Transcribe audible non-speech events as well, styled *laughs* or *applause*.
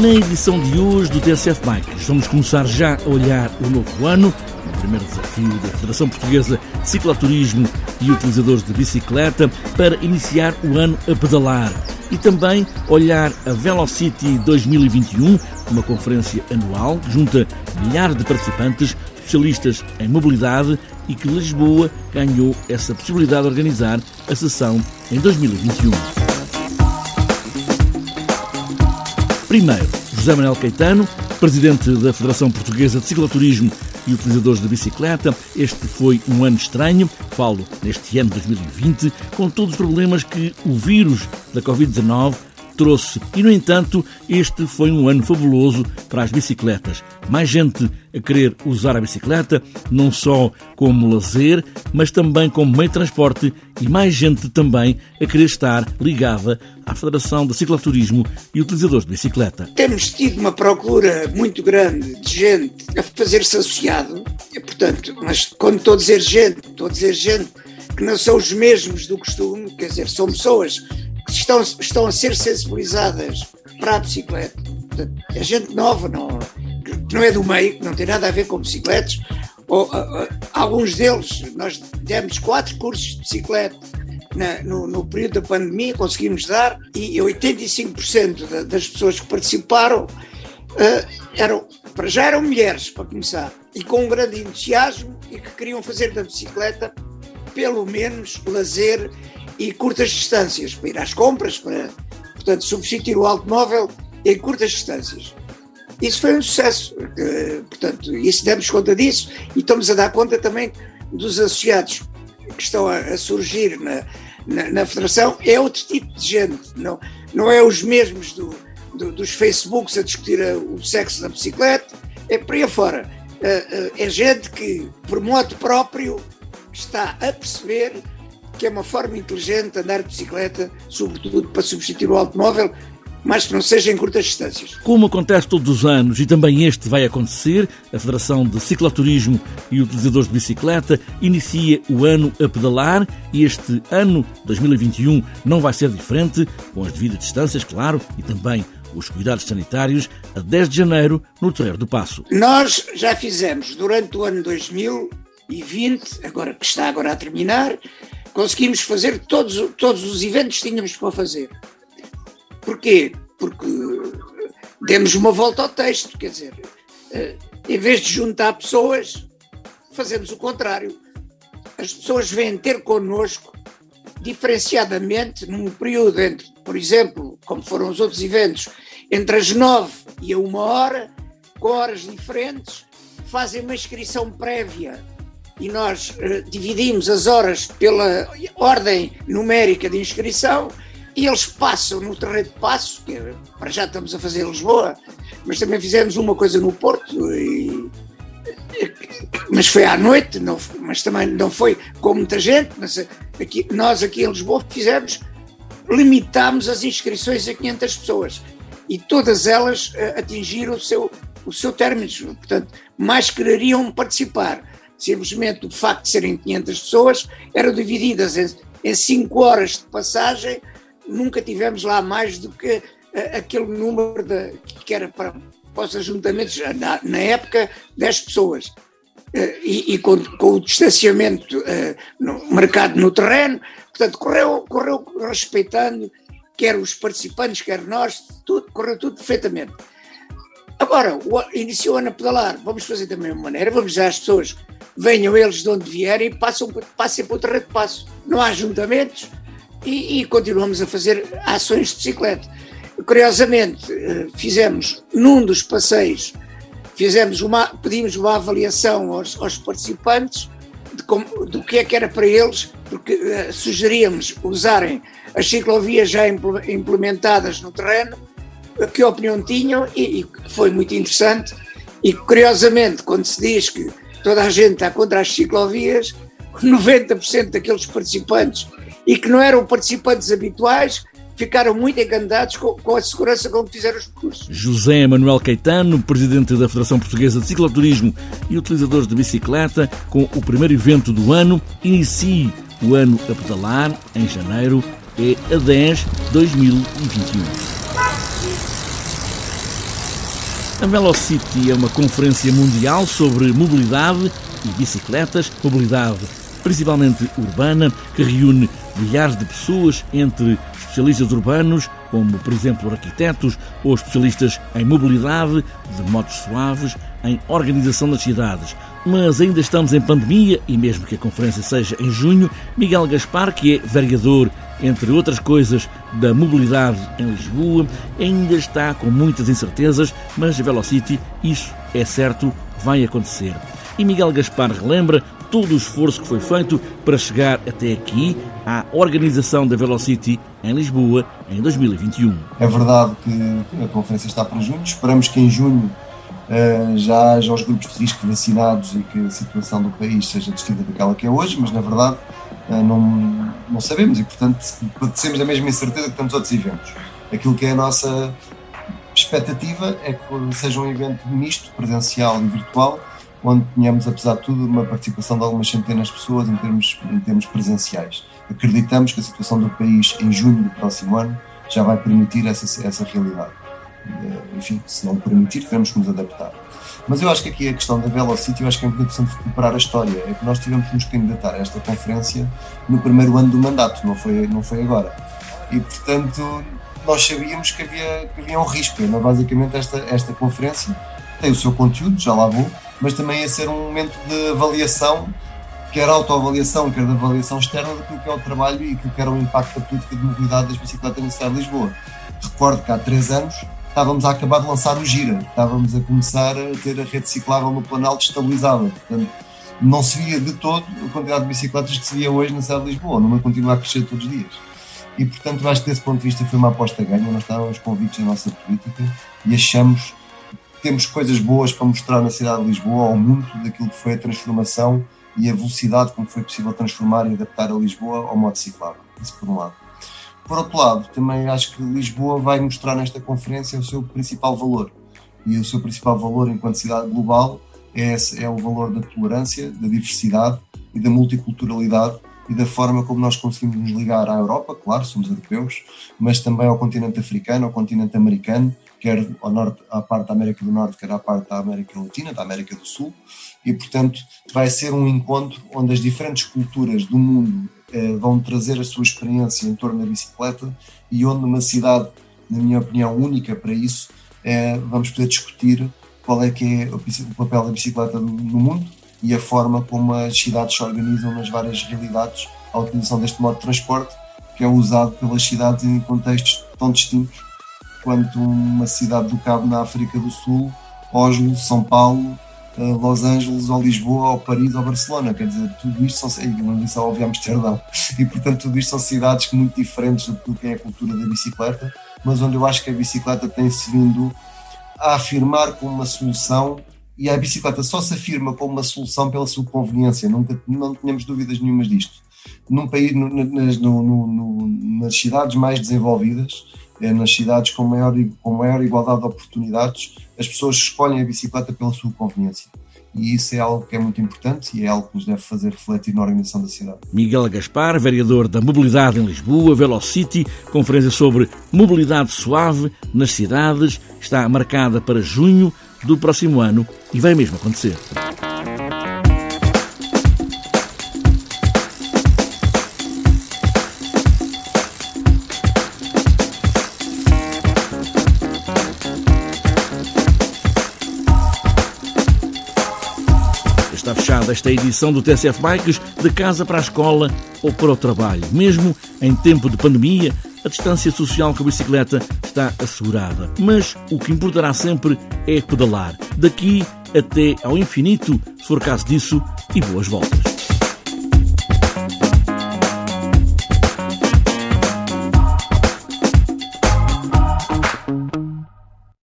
Na edição de hoje do TSF Bikes, vamos começar já a olhar o novo ano, primeiro desafio da Federação Portuguesa de Cicloturismo e utilizadores de bicicleta para iniciar o ano a pedalar e também olhar a Velocity 2021, uma conferência anual que junta milhares de participantes, especialistas em mobilidade e que Lisboa ganhou essa possibilidade de organizar a sessão em 2021. Primeiro, José Manuel Caetano, presidente da Federação Portuguesa de Cicloturismo e utilizadores de bicicleta. Este foi um ano estranho, falo neste ano 2020, com todos os problemas que o vírus da Covid-19 trouxe. E, no entanto, este foi um ano fabuloso para as bicicletas. Mais gente a querer usar a bicicleta, não só como lazer, mas também como meio de transporte e mais gente também a querer estar ligada à Federação de Cicloturismo e utilizadores de bicicleta. Temos tido uma procura muito grande de gente a fazer-se associado, e, portanto, mas quando estou a dizer gente, estou a dizer gente que não são os mesmos do costume, quer dizer, são pessoas estão, estão a ser sensibilizadas para a bicicleta. Portanto, é gente nova, não, que não é do meio, que não tem nada a ver com bicicletas. Ou, uh, uh, alguns deles, nós demos quatro cursos de bicicleta na, no, no, período da pandemia, conseguimos dar, e 85% da, das pessoas que participaram uh, eram, para já eram mulheres, para começar, e com um grande entusiasmo e que queriam fazer da bicicleta pelo menos lazer e curtas distâncias, para ir às compras, para, portanto, substituir o automóvel em curtas distâncias. Isso foi um sucesso, portanto, isso demos conta disso e estamos a dar conta também dos associados que estão a, a surgir na, na, na, Federação. É outro tipo de gente, não, não é os mesmos do, do, dos Facebooks a discutir o sexo da bicicleta, é por aí afora. É, é gente que, por modo próprio, está a perceber que é uma forma inteligente de andar de bicicleta, sobretudo para substituir o automóvel, mas que não seja em curtas distâncias. Como acontece todos os anos, e também este vai acontecer, a Federação de Cicloturismo e Utilizadores de Bicicleta inicia o ano a pedalar e este ano, 2021, não vai ser diferente, com as devidas distâncias, claro, e também os cuidados sanitários, a 10 de janeiro, no Terreiro do Passo. Nós já fizemos durante o ano 2020, agora que está agora a terminar, conseguimos fazer todos, todos os eventos que tínhamos para fazer. Porquê? Porque demos uma volta ao texto, quer dizer, eh, em vez de juntar pessoas, fazemos o contrário. As pessoas vêm ter connosco diferenciadamente num período entre, por exemplo, como foram os outros eventos, entre as nove e a uma hora, com horas diferentes, fazem uma inscrição prévia e nós uh, dividimos as horas pela ordem numérica de inscrição e eles passam no terreno de passo, que para já estamos a fazer em Lisboa, mas também fizemos uma coisa no Porto, e, mas foi à noite, não, mas também não foi com muita gente, mas aqui, nós aqui em Lisboa fizemos, limitámos as inscrições a 500 pessoas e todas elas atingiram o seu, o seu término, portanto, mais quereriam participar simplesmente o facto de serem 500 pessoas, eram divididas em, em 5 horas de passagem, nunca tivemos lá mais do que uh, aquele número de, que era para, para os ajuntamentos, na, na época, 10 pessoas. Uh, e, e com, com, o distanciamento no, marcado no terreno, portanto, correu, correu respeitando quer os participantes, quer nós, tudo, correu tudo perfeitamente. Agora, iniciou a pedalar, vamos fazer da mesma maneira, vamos dizer às pessoas venham eles de onde vierem e passem para o terreno de passo. Não há ajuntamentos e, e continuamos a fazer ações de bicicleta. Curiosamente, eh, fizemos num dos passeios, fizemos uma, pedimos uma avaliação aos, aos participantes de como, do que é que era para eles, porque uh, sugeríamos usarem as ciclovias já implementadas no terreno, que opinião tinham, e, e foi muito interessante. E curiosamente, quando se diz que toda a gente está contra as ciclovias, 90% daqueles participantes e que não eram participantes habituais ficaram muito encantados com, com, a segurança com que fizeram os percursos. José Manuel Caetano, presidente da Federação Portuguesa de Cicloturismo e utilizadores de bicicleta, com o primeiro evento do ano, inicie o ano a pedalar em janeiro, é a 10 2021. A Velocity é uma conferência mundial sobre mobilidade e bicicletas, mobilidade principalmente urbana, que reúne milhares de pessoas entre especialistas urbanos, como por exemplo arquitetos ou especialistas em mobilidade, de motos suaves, em organização das cidades. Mas ainda estamos em pandemia e, mesmo que a conferência seja em junho, Miguel Gaspar, que é vereador, entre outras coisas, da mobilidade em Lisboa, ainda está com muitas incertezas, mas Velocity, isso é certo, vai acontecer. E Miguel Gaspar relembra todo o esforço que foi feito para chegar até aqui à organização da Velocity em Lisboa em 2021. É verdade que a conferência está para junho, esperamos que em junho uh, já haja os grupos de risco vacinados e que a situação do país seja distinta daquela que é hoje, mas na verdade uh, não, não sabemos e portanto padecemos a mesma incerteza que tantos outros eventos. Aquilo que é a nossa expectativa é que seja um evento misto, presencial e virtual, onde tenhamos, apesar de tudo, uma participação de algumas centenas de pessoas em termos, em termos presenciais. Acreditamos que a situação do país em junho do próximo ano já vai permitir essa, essa realidade. Eh, enfim, se não permitir, teremos que nos adaptar. Mas eu acho que aqui a questão da Velocity, eu acho que é muito interessante recuperar a história. É que nós tivemos que nos candidatar a esta conferência no primeiro ano do mandato, não foi, não foi agora. E, portanto, nós sabíamos que havia, que havia um risco. Mas, basicamente, esta, esta conferência tem o seu conteúdo, já lá vou, mas também ia ser um momento de avaliação, quer autoavaliação, quer de avaliação externa daquilo que é o trabalho e que era o impacto da política de mobilidade das bicicletas na cidade de Lisboa. Recordo que há três anos estávamos a acabar de lançar o Gira, estávamos a começar a ter a rede ciclável no Planalto estabilizada, portanto não se via de todo a quantidade de bicicletas que se via hoje na cidade de Lisboa, não continua a crescer todos os dias. E portanto acho que desse ponto de vista foi uma aposta ganha, nós estávamos convictos na nossa política e achamos temos coisas boas para mostrar na cidade de Lisboa, ao mundo, daquilo que foi a transformação e a velocidade com que foi possível transformar e adaptar a Lisboa ao modo ciclável. Isso por um lado. Por outro lado, também acho que Lisboa vai mostrar nesta conferência o seu principal valor. E o seu principal valor enquanto cidade global é, é o valor da tolerância, da diversidade e da multiculturalidade e da forma como nós conseguimos nos ligar à Europa, claro, somos europeus, mas também ao continente africano, ao continente americano quer ao norte, à parte da América do Norte, quer à parte da América Latina, da América do Sul, e portanto vai ser um encontro onde as diferentes culturas do mundo vão trazer a sua experiência em torno da bicicleta e onde uma cidade, na minha opinião, única para isso, eh, vamos poder discutir qual é que é o papel da bicicleta no mundo e a forma como as cidades se organizam nas várias realidades à utilização deste modo de transporte que é usado pelas cidades em contextos tão distintos quanto uma cidade do Cabo na África do Sul, Oslo, São Paulo, Los Angeles, ou Lisboa, ou Paris, ou Barcelona. Quer dizer, tudo isto são. Não disse óbvio Amsterdão. *laughs* E portanto, tudo isto são cidades muito diferentes do que é a cultura da bicicleta, mas onde eu acho que a bicicleta tem-se vindo a afirmar como uma solução. E a bicicleta só se afirma como uma solução pela sua conveniência, nunca, não tínhamos dúvidas nenhumas disto. Num país, no, no, no, nas cidades mais desenvolvidas, é nas cidades com maior, com maior igualdade de oportunidades, as pessoas escolhem a bicicleta pela sua conveniência. E isso é algo que é muito importante e é algo que nos deve fazer refletir na organização da cidade. Miguel Gaspar, vereador da Mobilidade em Lisboa, Velocity, conferência sobre mobilidade suave nas cidades, está marcada para junho do próximo ano e vai mesmo acontecer. Esta edição do TSF Bikes de casa para a escola ou para o trabalho. Mesmo em tempo de pandemia, a distância social com a bicicleta está assegurada. Mas o que importará sempre é pedalar. Daqui até ao infinito, se for caso disso, e boas voltas.